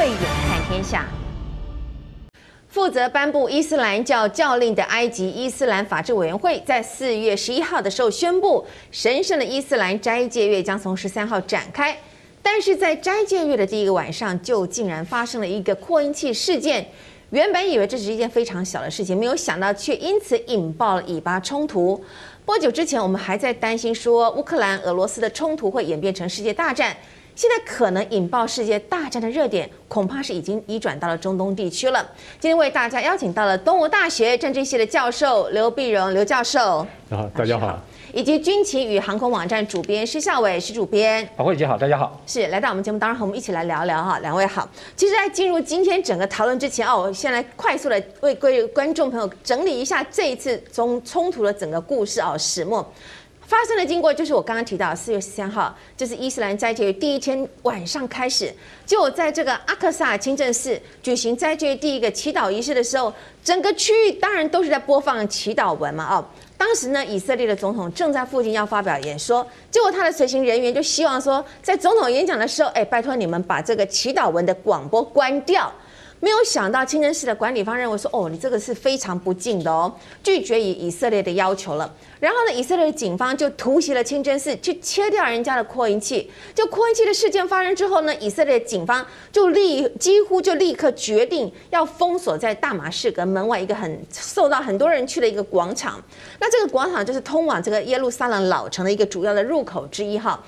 慧眼看天下。负责颁布伊斯兰教教令的埃及伊斯兰法制委员会，在四月十一号的时候宣布，神圣的伊斯兰斋戒月将从十三号展开。但是在斋戒月的第一个晚上，就竟然发生了一个扩音器事件。原本以为这是一件非常小的事情，没有想到却因此引爆了以巴冲突。不久之前，我们还在担心说乌克兰、俄罗斯的冲突会演变成世界大战。现在可能引爆世界大战的热点，恐怕是已经移转到了中东地区了。今天为大家邀请到了东吴大学政治系的教授刘碧荣刘教授，好，大家好，以及军情与航空网站主编施孝伟施主编，好，慧姐好，大家好，是来到我们节目当中和我们一起来聊聊哈，两位好。其实，在进入今天整个讨论之前哦，我先来快速的为各位观众朋友整理一下这一次中冲突的整个故事哦，始末。发生的经过就是我刚刚提到，四月十三号，就是伊斯兰斋戒第一天晚上开始，就在这个阿克萨清真寺举行斋戒第一个祈祷仪式的时候，整个区域当然都是在播放祈祷文嘛。哦，当时呢，以色列的总统正在附近要发表演说，结果他的随行人员就希望说，在总统演讲的时候，哎，拜托你们把这个祈祷文的广播关掉。没有想到清真寺的管理方认为说，哦，你这个是非常不敬的哦，拒绝以以色列的要求了。然后呢，以色列的警方就突袭了清真寺，去切掉人家的扩音器。就扩音器的事件发生之后呢，以色列警方就立几乎就立刻决定要封锁在大马士革门外一个很受到很多人去的一个广场。那这个广场就是通往这个耶路撒冷老城的一个主要的入口之一哈。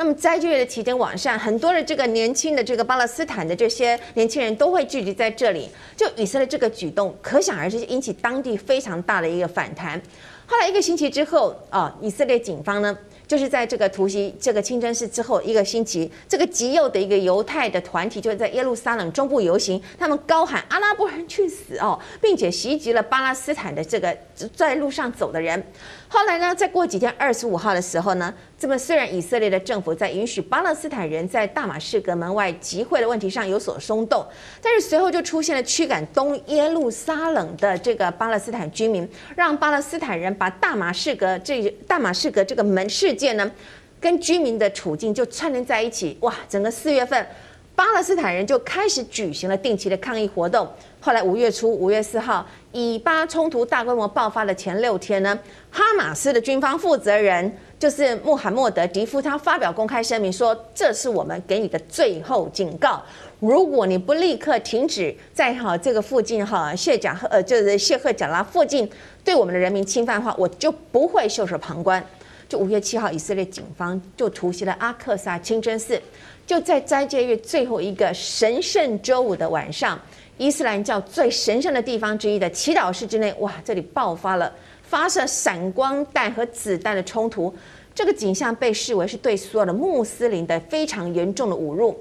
那么在这个期间网上，很多的这个年轻的这个巴勒斯坦的这些年轻人都会聚集在这里。就以色列这个举动，可想而知引起当地非常大的一个反弹。后来一个星期之后，啊，以色列警方呢，就是在这个突袭这个清真寺之后一个星期，这个极右的一个犹太的团体就在耶路撒冷中部游行，他们高喊“阿拉伯人去死”哦，并且袭击了巴勒斯坦的这个在路上走的人。后来呢，再过几天，二十五号的时候呢，这么虽然以色列的政府在允许巴勒斯坦人在大马士革门外集会的问题上有所松动，但是随后就出现了驱赶东耶路撒冷的这个巴勒斯坦居民，让巴勒斯坦人把大马士革这大马士革这个门事件呢，跟居民的处境就串联在一起。哇，整个四月份，巴勒斯坦人就开始举行了定期的抗议活动。后来五月初，五月四号，以巴冲突大规模爆发的前六天呢，哈马斯的军方负责人就是穆罕默德·迪夫，他发表公开声明说：“这是我们给你的最后警告，如果你不立刻停止在哈这个附近哈谢贾赫呃就是谢赫贾拉附近对我们的人民侵犯的话，我就不会袖手旁观。”就五月七号，以色列警方就突袭了阿克萨清真寺，就在斋戒月最后一个神圣周五的晚上。伊斯兰教最神圣的地方之一的祈祷室之内，哇，这里爆发了发射闪光弹和子弹的冲突，这个景象被视为是对所有的穆斯林的非常严重的侮辱。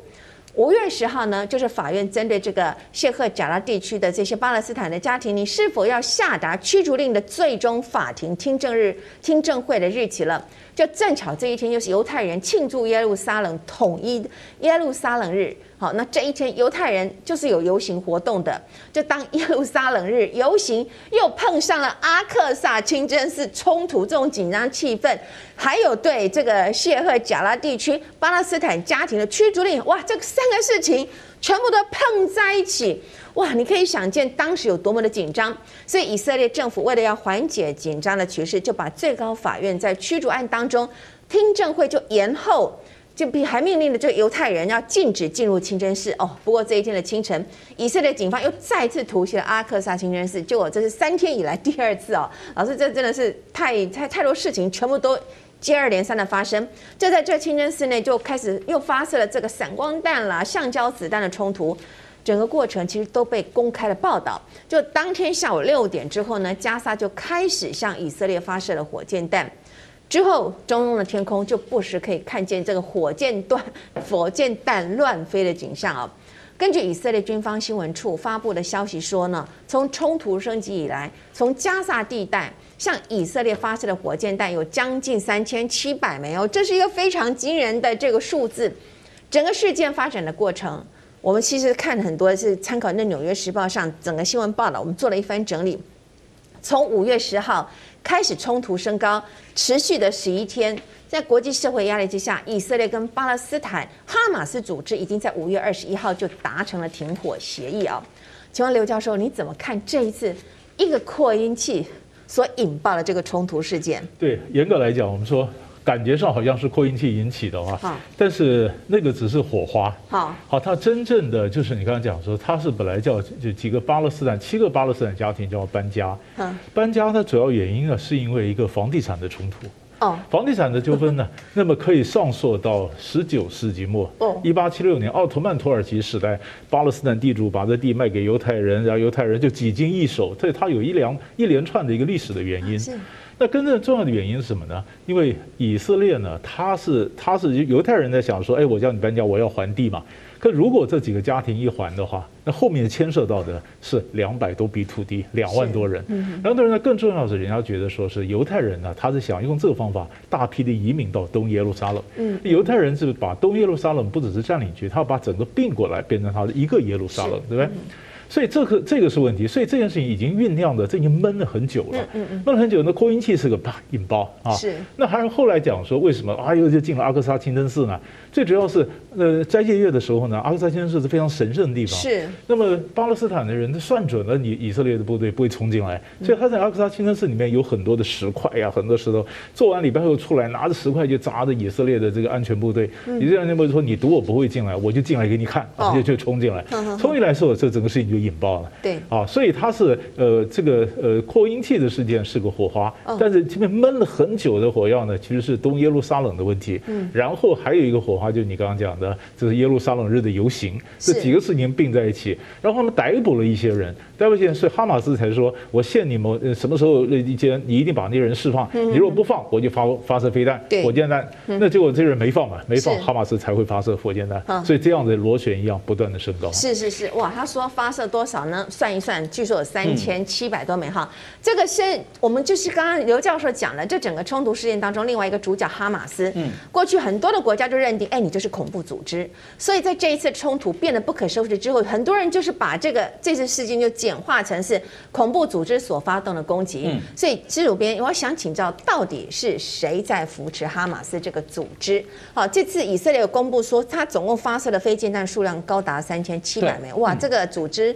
五月十号呢，就是法院针对这个谢赫贾拉地区的这些巴勒斯坦的家庭，你是否要下达驱逐令的最终法庭听证日听证会的日期了。就正巧这一天，又是犹太人庆祝耶路撒冷统一耶路撒冷日。好，那这一天犹太人就是有游行活动的。就当耶路撒冷日游行又碰上了阿克萨清真寺冲突这种紧张气氛，还有对这个谢赫贾拉地区巴勒斯坦家庭的驱逐令，哇，这三个事情全部都碰在一起，哇，你可以想见当时有多么的紧张。所以以色列政府为了要缓解紧张的局势，就把最高法院在驱逐案当中听证会就延后。就比还命令了这个犹太人要禁止进入清真寺哦。不过这一天的清晨，以色列警方又再次突袭了阿克萨清真寺，结果这是三天以来第二次哦。老师，这真的是太太太多事情，全部都接二连三的发生。就在这清真寺内，就开始又发射了这个闪光弹啦、橡胶子弹的冲突，整个过程其实都被公开了报道。就当天下午六点之后呢，加沙就开始向以色列发射了火箭弹。之后，中东的天空就不时可以看见这个火箭弹、火箭弹乱飞的景象啊。根据以色列军方新闻处发布的消息说呢，从冲突升级以来，从加萨地带向以色列发射的火箭弹有将近三千七百枚哦，这是一个非常惊人的这个数字。整个事件发展的过程，我们其实看很多是参考那《纽约时报》上整个新闻报道，我们做了一番整理。从五月十号开始冲突升高，持续的十一天，在国际社会压力之下，以色列跟巴勒斯坦哈马斯组织已经在五月二十一号就达成了停火协议啊。请问刘教授，你怎么看这一次一个扩音器所引爆的这个冲突事件？对，严格来讲，我们说感觉上好像是扩音器引起的话，但是那个只是火花。好，好，它真正的就是你刚刚讲说，它是本来叫就几个巴勒斯坦七个巴勒斯坦家庭叫搬家。嗯，搬家它主要原因呢，是因为一个房地产的冲突。哦，房地产的纠纷呢，那么可以上溯到十九世纪末，哦，一八七六年奥特曼土耳其时代，巴勒斯坦地主把这地卖给犹太人，然后犹太人就几经易手，所以它有一两一连串的一个历史的原因。是，那真正重要的原因是什么呢？因为以色列呢，他是他是犹太人在想说，哎，我叫你搬家，我要还地嘛。可如果这几个家庭一还的话，那后面牵涉到的是两百多笔土地，两万多人。然后当然呢，更重要的是，人家觉得说是犹太人呢，他是想用这个方法大批的移民到东耶路撒冷。嗯，犹太人是把东耶路撒冷不只是占领区，他要把整个并过来，变成他的一个耶路撒冷，对不对？所以这个这个是问题，所以这件事情已经酝酿的，这已经闷了很久了。嗯嗯闷了很久，那扩音器是个啪引爆啊。是。那还是后来讲说，为什么啊又就进了阿克萨清真寺呢？最主要是呃斋戒月的时候呢，阿克萨清真寺是非常神圣的地方。是。那么巴勒斯坦的人他算准了，你以色列的部队不会冲进来，所以他在阿克萨清真寺里面有很多的石块呀，很多石头。做完礼拜后出来，拿着石块就砸着以色列的这个安全部队。以色列安全部队说：“你赌我不会进来，我就进来给你看。”就 就冲进来。冲进来之后，这整个事情就。引爆了，对。啊，所以它是呃这个呃扩音器的事件是个火花，但是这边闷了很久的火药呢，其实是东耶路撒冷的问题。嗯，然后还有一个火花，就是你刚刚讲的，就是耶路撒冷日的游行，这几个事情并在一起，然后他们逮捕了一些人，逮捕一些人，所以哈马斯才说，我限你们什么时候一间，你一定把那些人释放，你如果不放，我就发发射飞弹、火箭弹。那结果这些人没放嘛，没放，哈马斯才会发射火箭弹，所以这样的螺旋一样不断的升高。是是是，哇，他说发射。多少呢？算一算，据说有三千七百多枚哈。这个是我们就是刚刚刘教授讲了，这整个冲突事件当中，另外一个主角哈马斯。嗯，过去很多的国家就认定，哎，你就是恐怖组织。所以在这一次冲突变得不可收拾之后，很多人就是把这个这次事件就简化成是恐怖组织所发动的攻击。嗯，所以施主编，我想请教，到底是谁在扶持哈马斯这个组织？好，这次以色列有公布说，他总共发射的飞箭弹数量高达三千七百枚。哇，这个组织。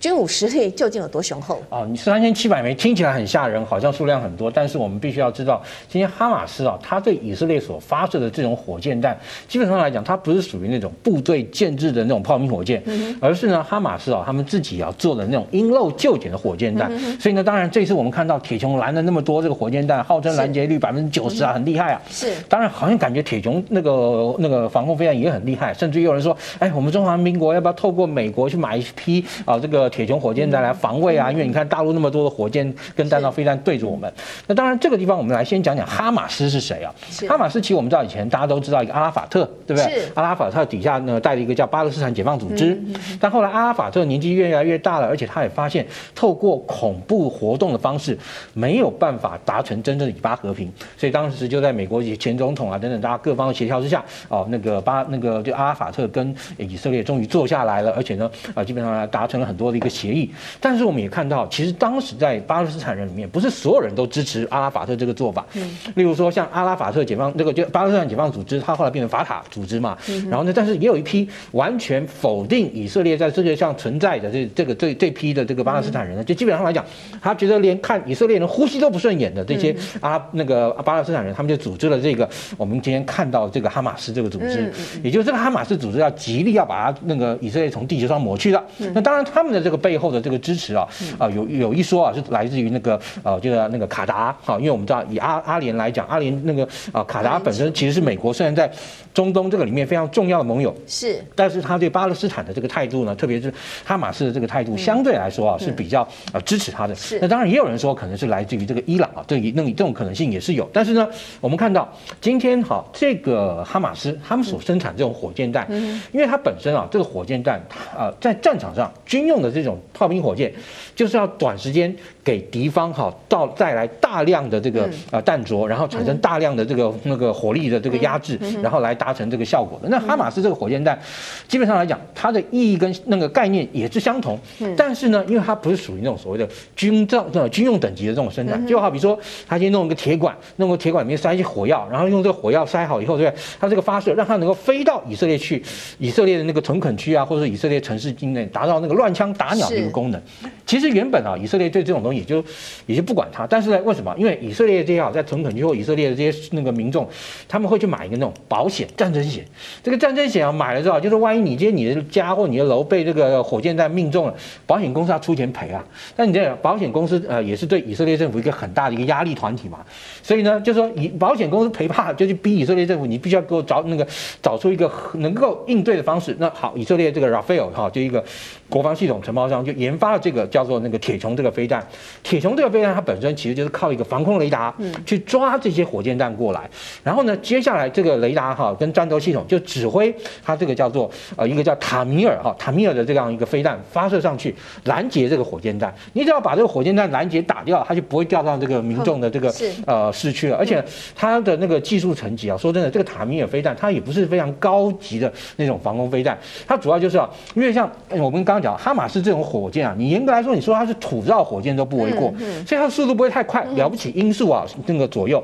军武实力究竟有多雄厚啊？你三千七百枚听起来很吓人，好像数量很多，但是我们必须要知道，今天哈马斯啊，他对以色列所发射的这种火箭弹，基本上来讲，它不是属于那种部队建制的那种炮兵火箭，而是呢，哈马斯啊，他们自己啊做的那种因陋就简的火箭弹。所以呢，当然这次我们看到铁穹拦了那么多这个火箭弹，号称拦截率百分之九十啊，很厉害啊。是，当然好像感觉铁穹那个那个防空飞弹也很厉害，甚至有人说，哎，我们中华民国要不要透过美国去买一批啊这个。铁穹火箭弹来防卫啊，因为你看大陆那么多的火箭跟弹道飞弹对着我们。那当然，这个地方我们来先讲讲哈马斯是谁啊？哈马斯其实我们知道以前大家都知道一个阿拉法特，对不对？阿拉法特底下呢带了一个叫巴勒斯坦解放组织。但后来阿拉法特年纪越来越大了，而且他也发现透过恐怖活动的方式没有办法达成真正的以巴和平，所以当时就在美国前总统啊等等大家各方的协调之下，哦，那个巴那个就阿拉法特跟以色列终于坐下来了，而且呢啊基本上达成了很多的一个。协议，但是我们也看到，其实当时在巴勒斯坦人里面，不是所有人都支持阿拉法特这个做法。嗯，例如说像阿拉法特解放这个就巴勒斯坦解放组织，它后来变成法塔组织嘛。嗯，然后呢，但是也有一批完全否定以色列在世界上存在的这这个这这批的这个巴勒斯坦人呢，就基本上来讲，他觉得连看以色列人呼吸都不顺眼的这些阿那个巴勒斯坦人，他们就组织了这个我们今天看到这个哈马斯这个组织，也就是这个哈马斯组织要极力要把他那个以色列从地球上抹去的。那当然他们的这个。背后的这个支持啊，啊有有一说啊，是来自于那个呃，这个那个卡达哈，因为我们知道以阿阿联来讲，阿联那个啊卡达本身其实是美国虽然在中东这个里面非常重要的盟友，是，但是他对巴勒斯坦的这个态度呢，特别是哈马斯的这个态度，相对来说啊是比较啊支持他的。是，那当然也有人说可能是来自于这个伊朗啊，这那这种可能性也是有。但是呢，我们看到今天哈这个哈马斯他们所生产这种火箭弹，因为它本身啊这个火箭弹啊在战场上军用的这这种炮兵火箭，就是要短时间给敌方哈到带来大量的这个啊弹着，然后产生大量的这个那个火力的这个压制，然后来达成这个效果的。那哈马斯这个火箭弹，基本上来讲，它的意义跟那个概念也是相同，但是呢，因为它不是属于那种所谓的军造的军用等级的这种生产，就好比说，他先弄一个铁管，弄个铁管里面塞一些火药，然后用这个火药塞好以后，对不对？它这个发射让它能够飞到以色列去，以色列的那个屯垦区啊，或者是以色列城市境内，达到那个乱枪打鸟的一个功能。其实原本啊，以色列对这种东西也就也就不管它，但是呢，为什么？因为以色列这些啊，在屯垦区或以色列的这些那个民众，他们会去买一个那种保险，战争险。这个战争险啊，买了之后，就是万一你今天你的家或你的楼被这个火箭弹命中了，保险公司要出钱赔啊。那你这保险公司呃，也是对以色列政府一个很大的一个压力团体嘛。所以呢，就是说以保险公司赔怕，就去逼以色列政府，你必须要给我找那个找出一个能够应对的方式。那好，以色列这个 Rafael 哈，就一个国防系统承包商，就研发了这个叫做那个铁穹这个飞弹。铁穹这个飞弹它本身其实就是靠一个防空雷达去抓这些火箭弹过来，然后呢，接下来这个雷达哈跟战斗系统就指挥它这个叫做呃一个叫塔米尔哈塔米尔的这样一个飞弹发射上去拦截这个火箭弹。你只要把这个火箭弹拦截打掉，它就不会掉到这个民众的这个呃市区了。而且它的那个技术层级啊，说真的，这个塔米尔飞弹它也不是非常高级的那种防空飞弹，它主要就是啊，因为像我们刚刚讲哈马斯这种火箭啊，你严格来说你说它是土造火箭都不为过，所以它的速度不会太快，了不起音速啊那个左右，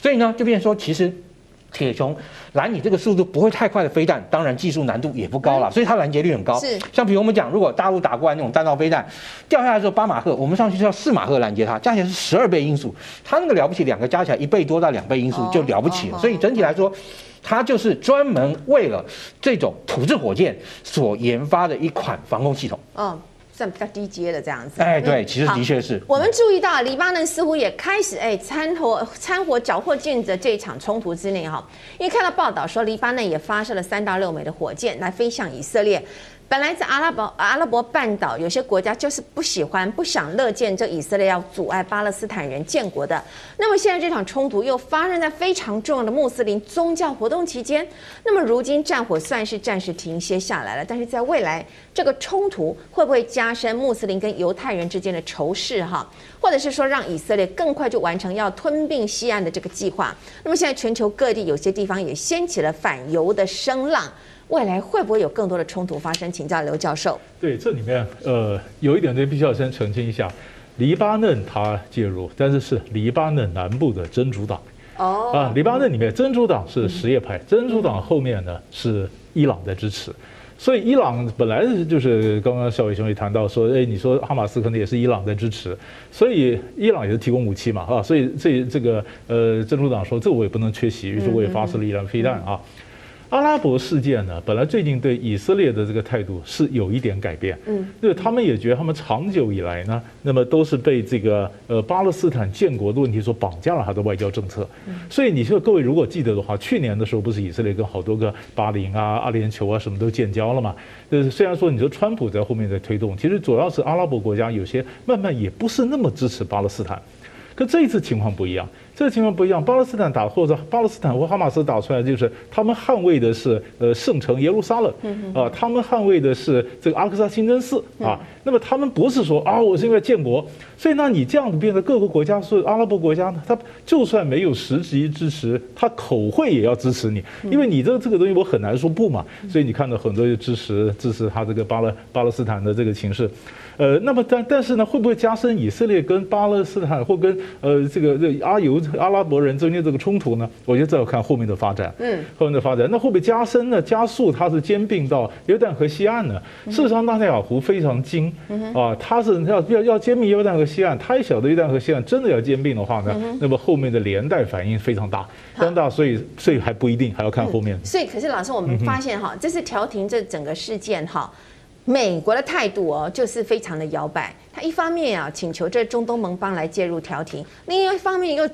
所以呢就变成说其实。铁穹拦你这个速度不会太快的飞弹，当然技术难度也不高了，所以它拦截率很高。是，像比如我们讲，如果大陆打过来那种弹道飞弹，掉下来之后八马赫，我们上去是要四马赫拦截它，加起来是十二倍音速，它那个了不起，两个加起来一倍多到两倍音速就了不起了。所以整体来说，它就是专门为了这种土制火箭所研发的一款防空系统。嗯。算比较低阶的这样子，哎，对，其实的确是。我们注意到，黎巴嫩似乎也开始哎掺和掺和缴获进的这一场冲突之内哈，因为看到报道说，黎巴嫩也发射了三到六枚的火箭来飞向以色列。本来在阿拉伯阿拉伯半岛，有些国家就是不喜欢、不想乐见这以色列要阻碍巴勒斯坦人建国的。那么现在这场冲突又发生在非常重要的穆斯林宗教活动期间。那么如今战火算是暂时停歇下来了，但是在未来这个冲突会不会加深穆斯林跟犹太人之间的仇视？哈，或者是说让以色列更快就完成要吞并西岸的这个计划？那么现在全球各地有些地方也掀起了反犹的声浪。未来会不会有更多的冲突发生？请教刘教授。对，这里面呃有一点呢，必须要先澄清一下，黎巴嫩他介入，但是是黎巴嫩南部的真主党。哦。啊，黎巴嫩里面真主党是什叶派，真主党后面呢是伊朗在支持，所以伊朗本来就是刚刚小伟兄也谈到说，哎，你说哈马斯可能也是伊朗在支持，所以伊朗也是提供武器嘛，啊，所以这这个呃真主党说这我也不能缺席，于是我也发射了一辆飞弹啊。阿拉伯世界呢，本来最近对以色列的这个态度是有一点改变，嗯，因为他们也觉得他们长久以来呢，那么都是被这个呃巴勒斯坦建国的问题所绑架了他的外交政策，所以你说各位如果记得的话，去年的时候不是以色列跟好多个巴林啊、阿联酋啊什么都建交了嘛？就是虽然说你说川普在后面在推动，其实主要是阿拉伯国家有些慢慢也不是那么支持巴勒斯坦，可这一次情况不一样。这个情况不一样，巴勒斯坦打或者巴勒斯坦或哈马斯打出来，就是他们捍卫的是呃圣城耶路撒冷，啊，他们捍卫的是这个阿克萨清真寺啊。那么他们不是说啊，我是因为建国，所以那你这样子变得各个国家是阿拉伯国家呢，他就算没有实际支持，他口惠也要支持你，因为你这这个东西我很难说不嘛。所以你看到很多就支持支持他这个巴勒巴勒斯坦的这个情势，呃，那么但但是呢，会不会加深以色列跟巴勒斯坦或跟呃这个这阿尤？阿拉伯人中间这个冲突呢，我觉得这要看后面的发展。嗯，后面的发展，那会不会加深呢？加速它是兼并到约旦河西岸呢？事实上，纳塔雅胡非常精啊，他是要要要兼并约旦河西岸，他也晓得约旦河西岸真的要兼并的话呢，那么后面的连带反应非常大，非常大，所以所以还不一定，还要看后面。所以，可是老师，我们发现哈，这是调停这整个事件哈，美国的态度哦，就是非常的摇摆。他一方面啊，请求这中东盟邦来介入调停，另一方面又。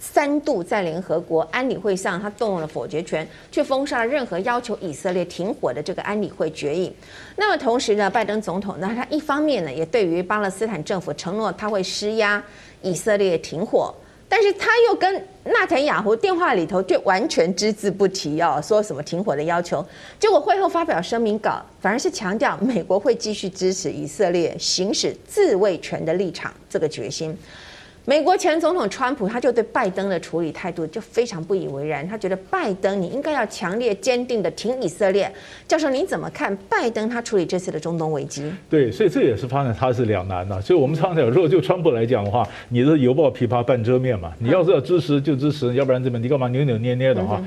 三度在联合国安理会上，他动用了否决权，去封杀了任何要求以色列停火的这个安理会决议。那么同时呢，拜登总统呢，他一方面呢，也对于巴勒斯坦政府承诺他会施压以色列停火。但是他又跟纳坦雅胡电话里头就完全只字不提哦，说什么停火的要求。结果会后发表声明稿，反而是强调美国会继续支持以色列行使自卫权的立场，这个决心。美国前总统川普他就对拜登的处理态度就非常不以为然，他觉得拜登你应该要强烈坚定的挺以色列。教授，您怎么看拜登他处理这次的中东危机？对，所以这也是发现他是两难的。所以我们常常讲，如果就川普来讲的话，你的犹抱琵琶半遮面嘛，你要是要支持就支持，要不然这边你干嘛扭扭捏捏的哈？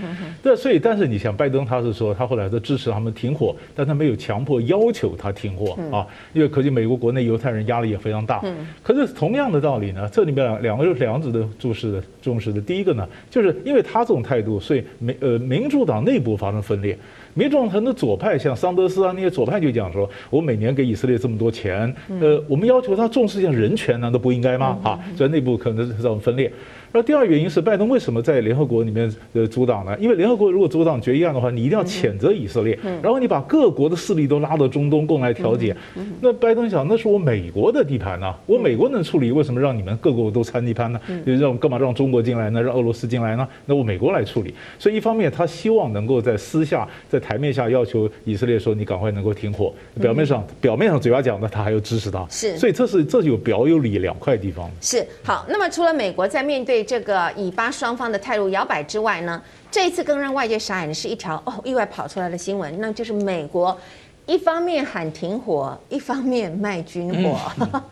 对，所以但是你想，拜登他是说他后来都支持他们停火，但他没有强迫要求他停火啊，因为可见美国国内犹太人压力也非常大。可是同样的道理呢，这里面。两个两子的注视的重视的，第一个呢，就是因为他这种态度，所以民呃民主党内部发生分裂。民主党很多左派，像桑德斯啊那些左派就讲说，我每年给以色列这么多钱，呃，我们要求他重视一下人权，难道不应该吗？啊，在内部可能是这种分裂。那第二原因是拜登为什么在联合国里面呃阻挡呢？因为联合国如果阻挡决议案的话，你一定要谴责以色列，然后你把各国的势力都拉到中东共来调解。那拜登想，那是我美国的地盘呐，我美国能处理，为什么让你们各国都参地盘呢？就让干嘛让中国进来呢？让俄罗斯进来呢？那我美国来处理。所以一方面他希望能够在私下在台面下要求以色列说你赶快能够停火，表面上表面上嘴巴讲的他还要支持他。是，所以这是这就有表有里两块地方。是好，那么除了美国在面对这个以巴双方的态度摇摆之外呢，这一次更让外界傻眼的是一条哦意外跑出来的新闻，那就是美国一方面喊停火，一方面卖军火。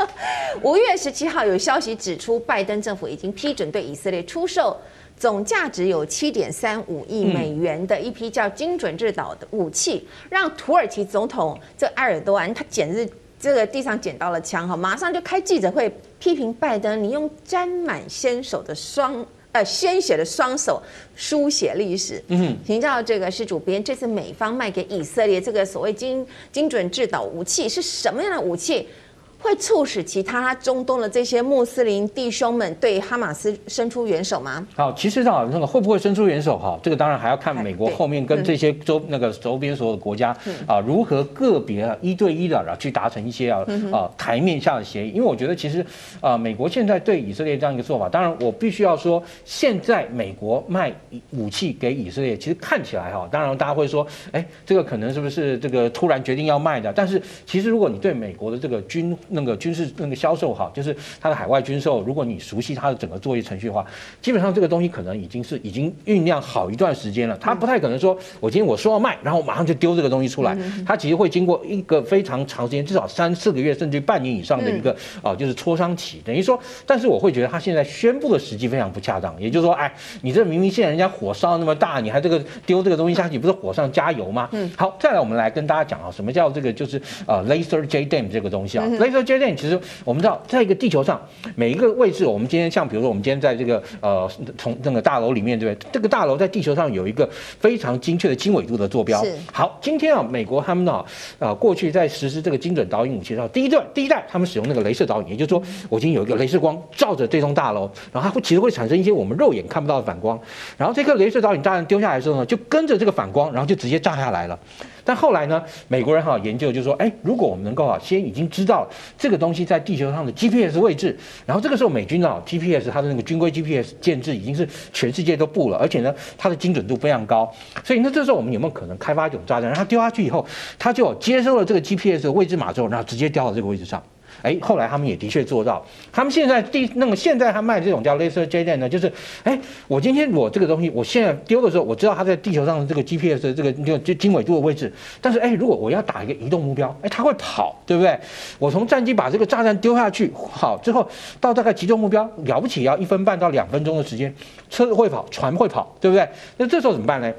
五月十七号有消息指出，拜登政府已经批准对以色列出售总价值有七点三五亿美元的一批叫精准制导的武器，让土耳其总统这埃尔多安他简直这个地上捡到了枪哈，马上就开记者会。批评拜登，你用沾满鲜手的双呃鲜血的双手书写历史。嗯哼，请教这个是主编，这次美方卖给以色列这个所谓精精准制导武器是什么样的武器？会促使其他中东的这些穆斯林弟兄们对哈马斯伸出援手吗？好，其实啊，那个会不会伸出援手哈，这个当然还要看美国后面跟这些周那个周边所有的国家啊如何个别啊一对一的然后去达成一些啊啊台面下的协议。因为我觉得其实啊，美国现在对以色列这样一个做法，当然我必须要说，现在美国卖武器给以色列，其实看起来哈，当然大家会说，哎，这个可能是不是这个突然决定要卖的？但是其实如果你对美国的这个军那个军事那个销售哈，就是它的海外军售，如果你熟悉它的整个作业程序的话，基本上这个东西可能已经是已经酝酿好一段时间了。它不太可能说，我今天我说要卖，然后马上就丢这个东西出来。它其实会经过一个非常长时间，至少三四个月，甚至半年以上的一个啊，就是磋商期。等于说，但是我会觉得他现在宣布的时机非常不恰当。也就是说，哎，你这明明现在人家火烧那么大，你还这个丢这个东西下去，不是火上加油吗？嗯。好，再来我们来跟大家讲啊，什么叫这个就是呃，Laser JDAM 这个东西啊，Laser JDAM。其实我们知道，在一个地球上每一个位置，我们今天像比如说，我们今天在这个呃从那个大楼里面，对不对？这个大楼在地球上有一个非常精确的经纬度的坐标。是。好，今天啊，美国他们呢啊、呃，过去在实施这个精准导引武器的时候，第一段第一代他们使用那个镭射导引，也就是说，我已经有一个镭射光照着这栋大楼，然后它会其实会产生一些我们肉眼看不到的反光，然后这颗镭射导引炸弹丢下来的时候呢，就跟着这个反光，然后就直接炸下来了。但后来呢，美国人哈研究就说，哎，如果我们能够啊先已经知道这个东西在地球上的 GPS 位置，然后这个时候美军啊 GPS 它的那个军规 GPS 建制已经是全世界都布了，而且呢它的精准度非常高，所以那这时候我们有没有可能开发一种炸弹，让它丢下去以后，它就接收了这个 GPS 的位置码之后，然后直接掉到这个位置上。哎，后来他们也的确做到。他们现在第那么现在他卖这种叫 Laser JDAM 呢，就是哎，我今天我这个东西，我现在丢的时候，我知道它在地球上的这个 GPS 的这个就就经纬度的位置。但是哎，如果我要打一个移动目标，哎，它会跑，对不对？我从战机把这个炸弹丢下去，好之后到大概集中目标，了不起要一分半到两分钟的时间，车子会跑，船会跑，对不对？那这时候怎么办呢？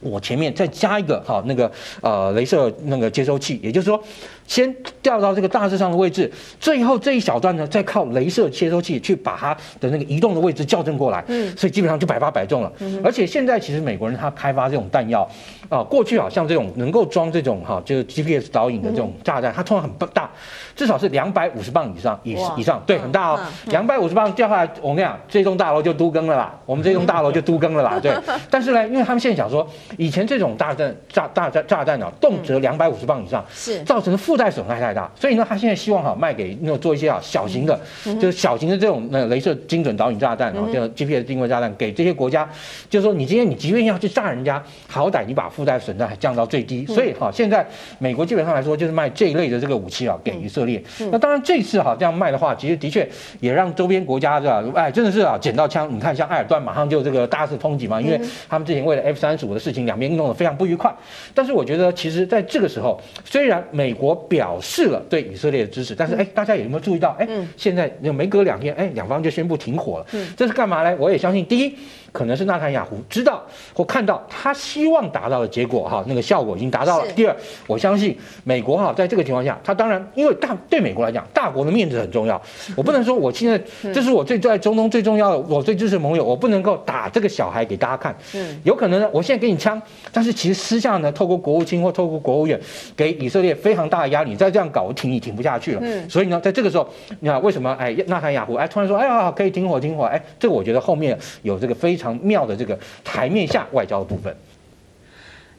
我前面再加一个好那个呃雷射那个接收器，也就是说，先调到这个大致上的位置，最后这一小段呢，再靠镭射接收器去把它的那个移动的位置校正过来。嗯，所以基本上就百发百中了。嗯，而且现在其实美国人他开发这种弹药啊，过去好像这种能够装这种哈就是 GPS 导引的这种炸弹，它通常很大，至少是两百五十磅以上以以上，对，很大哦，两百五十磅掉下来，我跟你讲，这栋大楼就都更了啦，我们这栋大楼就都更了啦，对。但是呢，因为他们现在想说。以前这种大弹炸大炸炸弹啊，动辄两百五十磅以上，是造成的负附带损害太大，所以呢，他现在希望哈卖给那种做一些啊小型的，就是小型的这种那镭射精准导引炸弹然后叫 GPS 定位炸弹给这些国家，就是说你今天你即便要去炸人家，好歹你把附带损害降到最低。所以哈，现在美国基本上来说就是卖这一类的这个武器啊给以色列。那当然这次哈这样卖的话，其实的确也让周边国家是吧？哎，真的是啊捡到枪。你看像埃尔段马上就这个大肆抨击嘛，因为他们之前为了 F 三十五的事情，两边弄得非常不愉快。但是我觉得其实在这个时候，虽然美国表示了对以色列的支持，但是哎，大家有没有注意到？哎，现在没隔两天，哎，两方就宣布停火了。这是干嘛呢？我也相信，第一，可能是纳坦雅胡知道或看到他希望达到的结果哈，那个效果已经达到了。第二，我相信美国哈，在这个情况下，他当然因为大对美国来讲，大国的面子很重要。我不能说我现在这是我最在中东最重要的，我最支持盟友，我不能够打这个小孩给大家看。嗯，有可能呢，我现在给你枪，但是其实私下呢，透过国务卿或透过国务院给以色列非常大的压力。你再这样搞，我挺你挺不下去了。嗯，所以呢，在这个时候，你看为什么哎，纳坦雅胡哎突然说哎呀可以停火停火哎，这个我觉得后面有这个非常妙的这个台面下外交的部分。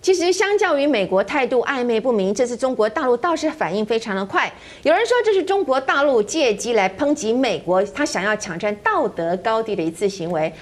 其实相较于美国态度暧昧不明，这次中国大陆倒是反应非常的快。有人说这是中国大陆借机来抨击美国，他想要抢占道德高地的一次行为。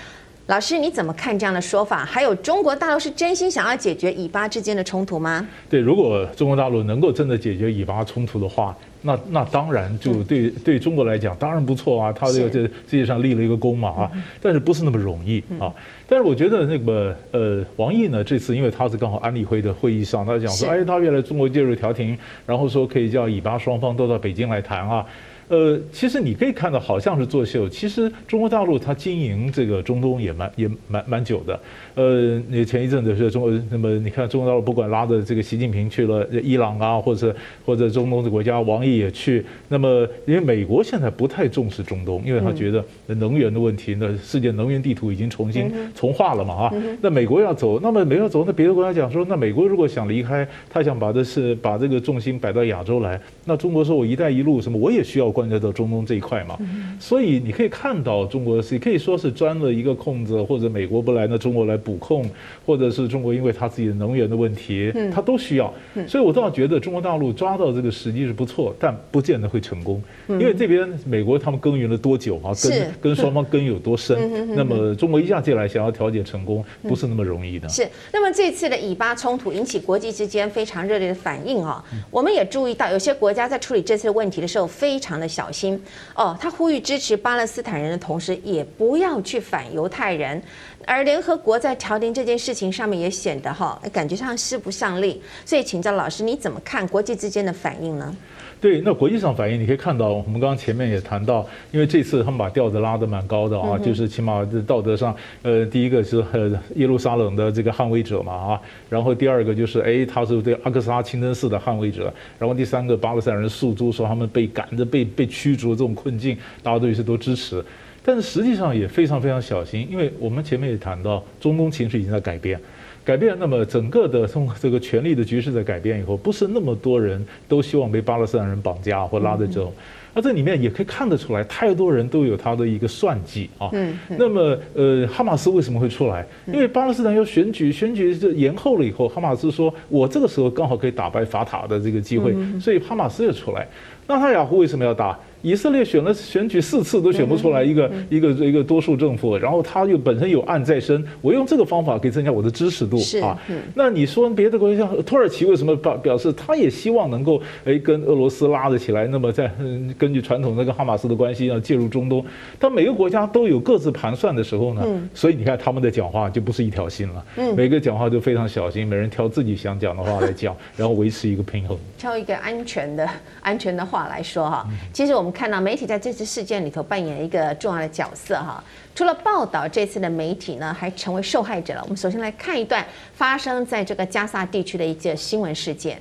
老师，你怎么看这样的说法？还有，中国大陆是真心想要解决以巴之间的冲突吗？对，如果中国大陆能够真的解决以巴冲突的话，那那当然就对对中国来讲当然不错啊，他这个这世界上立了一个功嘛啊，但是不是那么容易啊？但是我觉得那个呃，王毅呢这次因为他是刚好安理会的会议上，他讲说，哎，他原来中国介入调停，然后说可以叫以巴双方都到北京来谈啊。呃，其实你可以看到，好像是作秀。其实中国大陆它经营这个中东也蛮也蛮蛮久的。呃，你前一阵子是中国，那么你看中国大陆不管拉着这个习近平去了伊朗啊，或者或者中东的国家，王毅也去。那么因为美国现在不太重视中东，因为他觉得能源的问题，那世界能源地图已经重新重画了嘛啊。那美国要走，那么没有走，那别的国家讲说，那美国如果想离开，他想把的是把这个重心摆到亚洲来，那中国说我“一带一路”什么，我也需要。关注到中东这一块嘛，所以你可以看到中国是可以说是钻了一个空子，或者美国不来，那中国来补控，或者是中国因为他自己的能源的问题，他都需要。所以我倒觉得中国大陆抓到这个时机是不错，但不见得会成功，因为这边美国他们耕耘了多久啊，跟跟双方根有多深，那么中国一下进来想要调解成功，不是那么容易的。是，那么这次的以巴冲突引起国际之间非常热烈的反应啊，我们也注意到有些国家在处理这次问题的时候非常的。的小心。哦，他呼吁支持巴勒斯坦人的同时，也不要去反犹太人。而联合国在调停这件事情上面也显得哈，感觉上势不上力。所以请教老师，你怎么看国际之间的反应呢？对，那国际上反应你可以看到，我们刚刚前面也谈到，因为这次他们把调子拉得蛮高的啊，就是起码在道德上，呃，第一个是呃耶路撒冷的这个捍卫者嘛啊，然后第二个就是哎，他是对阿克萨清真寺的捍卫者，然后第三个巴勒斯坦人诉诸说他们被赶着被被驱逐这种困境，大家都有些都支持，但是实际上也非常非常小心，因为我们前面也谈到，中东情绪已经在改变。改变，那么整个的从这个权力的局势在改变以后，不是那么多人都希望被巴勒斯坦人绑架或拉着走，那这里面也可以看得出来，太多人都有他的一个算计啊。那么，呃，哈马斯为什么会出来？因为巴勒斯坦要选举，选举就延后了以后，哈马斯说，我这个时候刚好可以打败法塔的这个机会，所以哈马斯也出来。纳塔雅胡为什么要打？以色列选了选举四次都选不出来一个一个一个多数政府，然后他又本身有案在身，我用这个方法可以增加我的支持度啊。那你说别的国家，土耳其为什么表表示他也希望能够哎跟俄罗斯拉得起来？那么在根据传统那个哈马斯的关系要介入中东，但每个国家都有各自盘算的时候呢。所以你看他们的讲话就不是一条心了，每个讲话都非常小心，每人挑自己想讲的话来讲，然后维持一个平衡，挑一个安全的安全的话来说哈。其实我们。看到媒体在这次事件里头扮演一个重要的角色哈，除了报道这次的媒体呢，还成为受害者了。我们首先来看一段发生在这个加萨地区的一个新闻事件。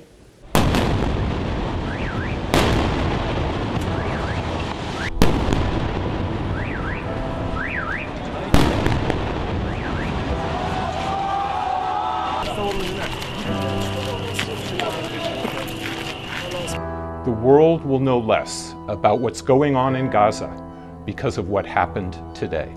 The world will know less about what's going on in Gaza because of what happened today.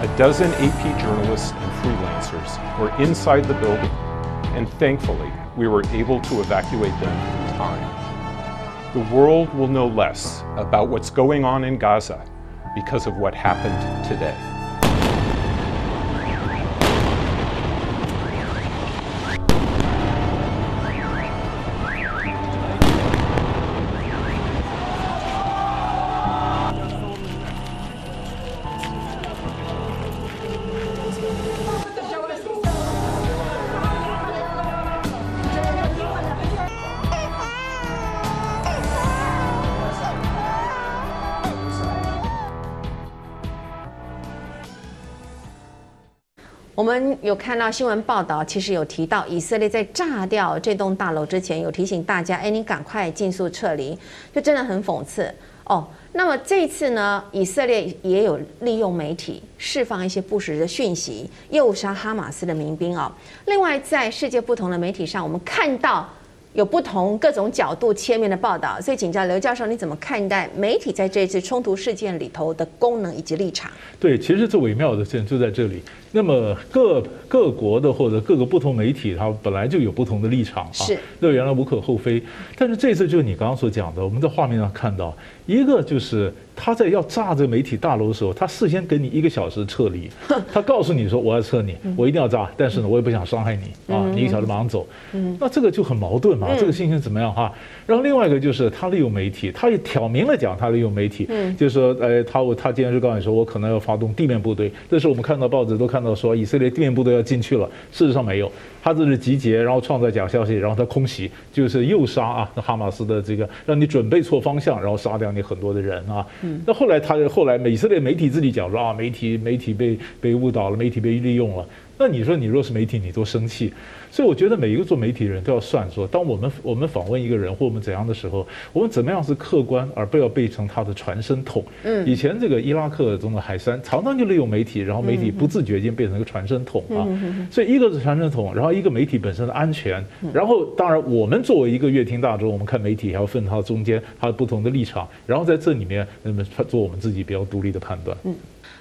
A dozen AP journalists and freelancers were inside the building, and thankfully, we were able to evacuate them in time. The world will know less about what's going on in Gaza because of what happened today. 我们有看到新闻报道，其实有提到以色列在炸掉这栋大楼之前，有提醒大家：“哎，你赶快尽速撤离。”就真的很讽刺哦。那么这次呢，以色列也有利用媒体释放一些不实的讯息，诱杀哈马斯的民兵哦。另外，在世界不同的媒体上，我们看到。有不同各种角度切面的报道，所以请教刘教授，你怎么看待媒体在这次冲突事件里头的功能以及立场？对，其实最微妙的事就在这里。那么各各国的或者各个不同媒体，它本来就有不同的立场啊，是，那原来无可厚非。但是这次就是你刚刚所讲的，我们在画面上看到，一个就是他在要炸这个媒体大楼的时候，他事先给你一个小时撤离，他告诉你说我要撤你，我一定要炸，但是呢，我也不想伤害你啊，你一个小时马上走，那这个就很矛盾嘛，这个心情怎么样哈？然后另外一个就是他利用媒体，他也挑明了讲他利用媒体，就是说，哎，他我他今天就告诉你说，我可能要发动地面部队，这是我们看到报纸都看。看到说以色列地面部队要进去了，事实上没有，他这是集结，然后创造假消息，然后他空袭，就是诱杀啊，哈马斯的这个让你准备错方向，然后杀掉你很多的人啊。那后来他后来以色列媒体自己讲说啊，媒体媒体被被误导了，媒体被利用了。那你说你若是媒体，你多生气。所以我觉得每一个做媒体的人都要算说，当我们我们访问一个人或我们怎样的时候，我们怎么样是客观，而不要变成他的传声筒。嗯，以前这个伊拉克中的海山常常就利用媒体，然后媒体不自觉间变成一个传声筒啊。所以一个是传声筒，然后一个媒体本身的安全，然后当然我们作为一个乐听大众，我们看媒体还要分它中间它的不同的立场，然后在这里面那么做我们自己比较独立的判断。嗯。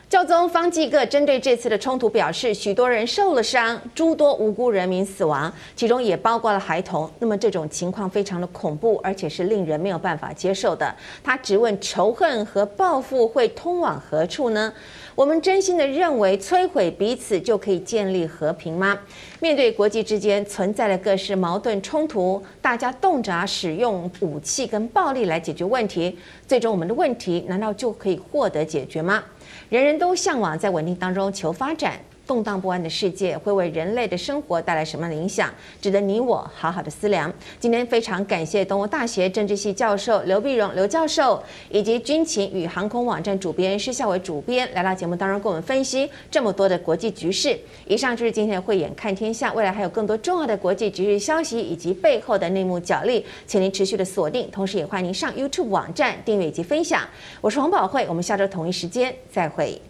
教宗方济各针对这次的冲突表示，许多人受了伤，诸多无辜人民死亡，其中也包括了孩童。那么这种情况非常的恐怖，而且是令人没有办法接受的。他质问：仇恨和报复会通往何处呢？我们真心的认为摧毁彼此就可以建立和平吗？面对国际之间存在的各式矛盾冲突，大家动辄使用武器跟暴力来解决问题，最终我们的问题难道就可以获得解决吗？人人都向往在稳定当中求发展，动荡不安的世界会为人类的生活带来什么样的影响？值得你我好好的思量。今天非常感谢东吴大学政治系教授刘必荣刘教授，以及军情与航空网站主编施孝伟主编来到节目当中，跟我们分析这么多的国际局势。以上就是今天的慧眼看天下，未来还有更多重要的国际局势消息以及背后的内幕角力，请您持续的锁定，同时也欢迎您上 YouTube 网站订阅以及分享。我是黄宝慧，我们下周同一时间再会。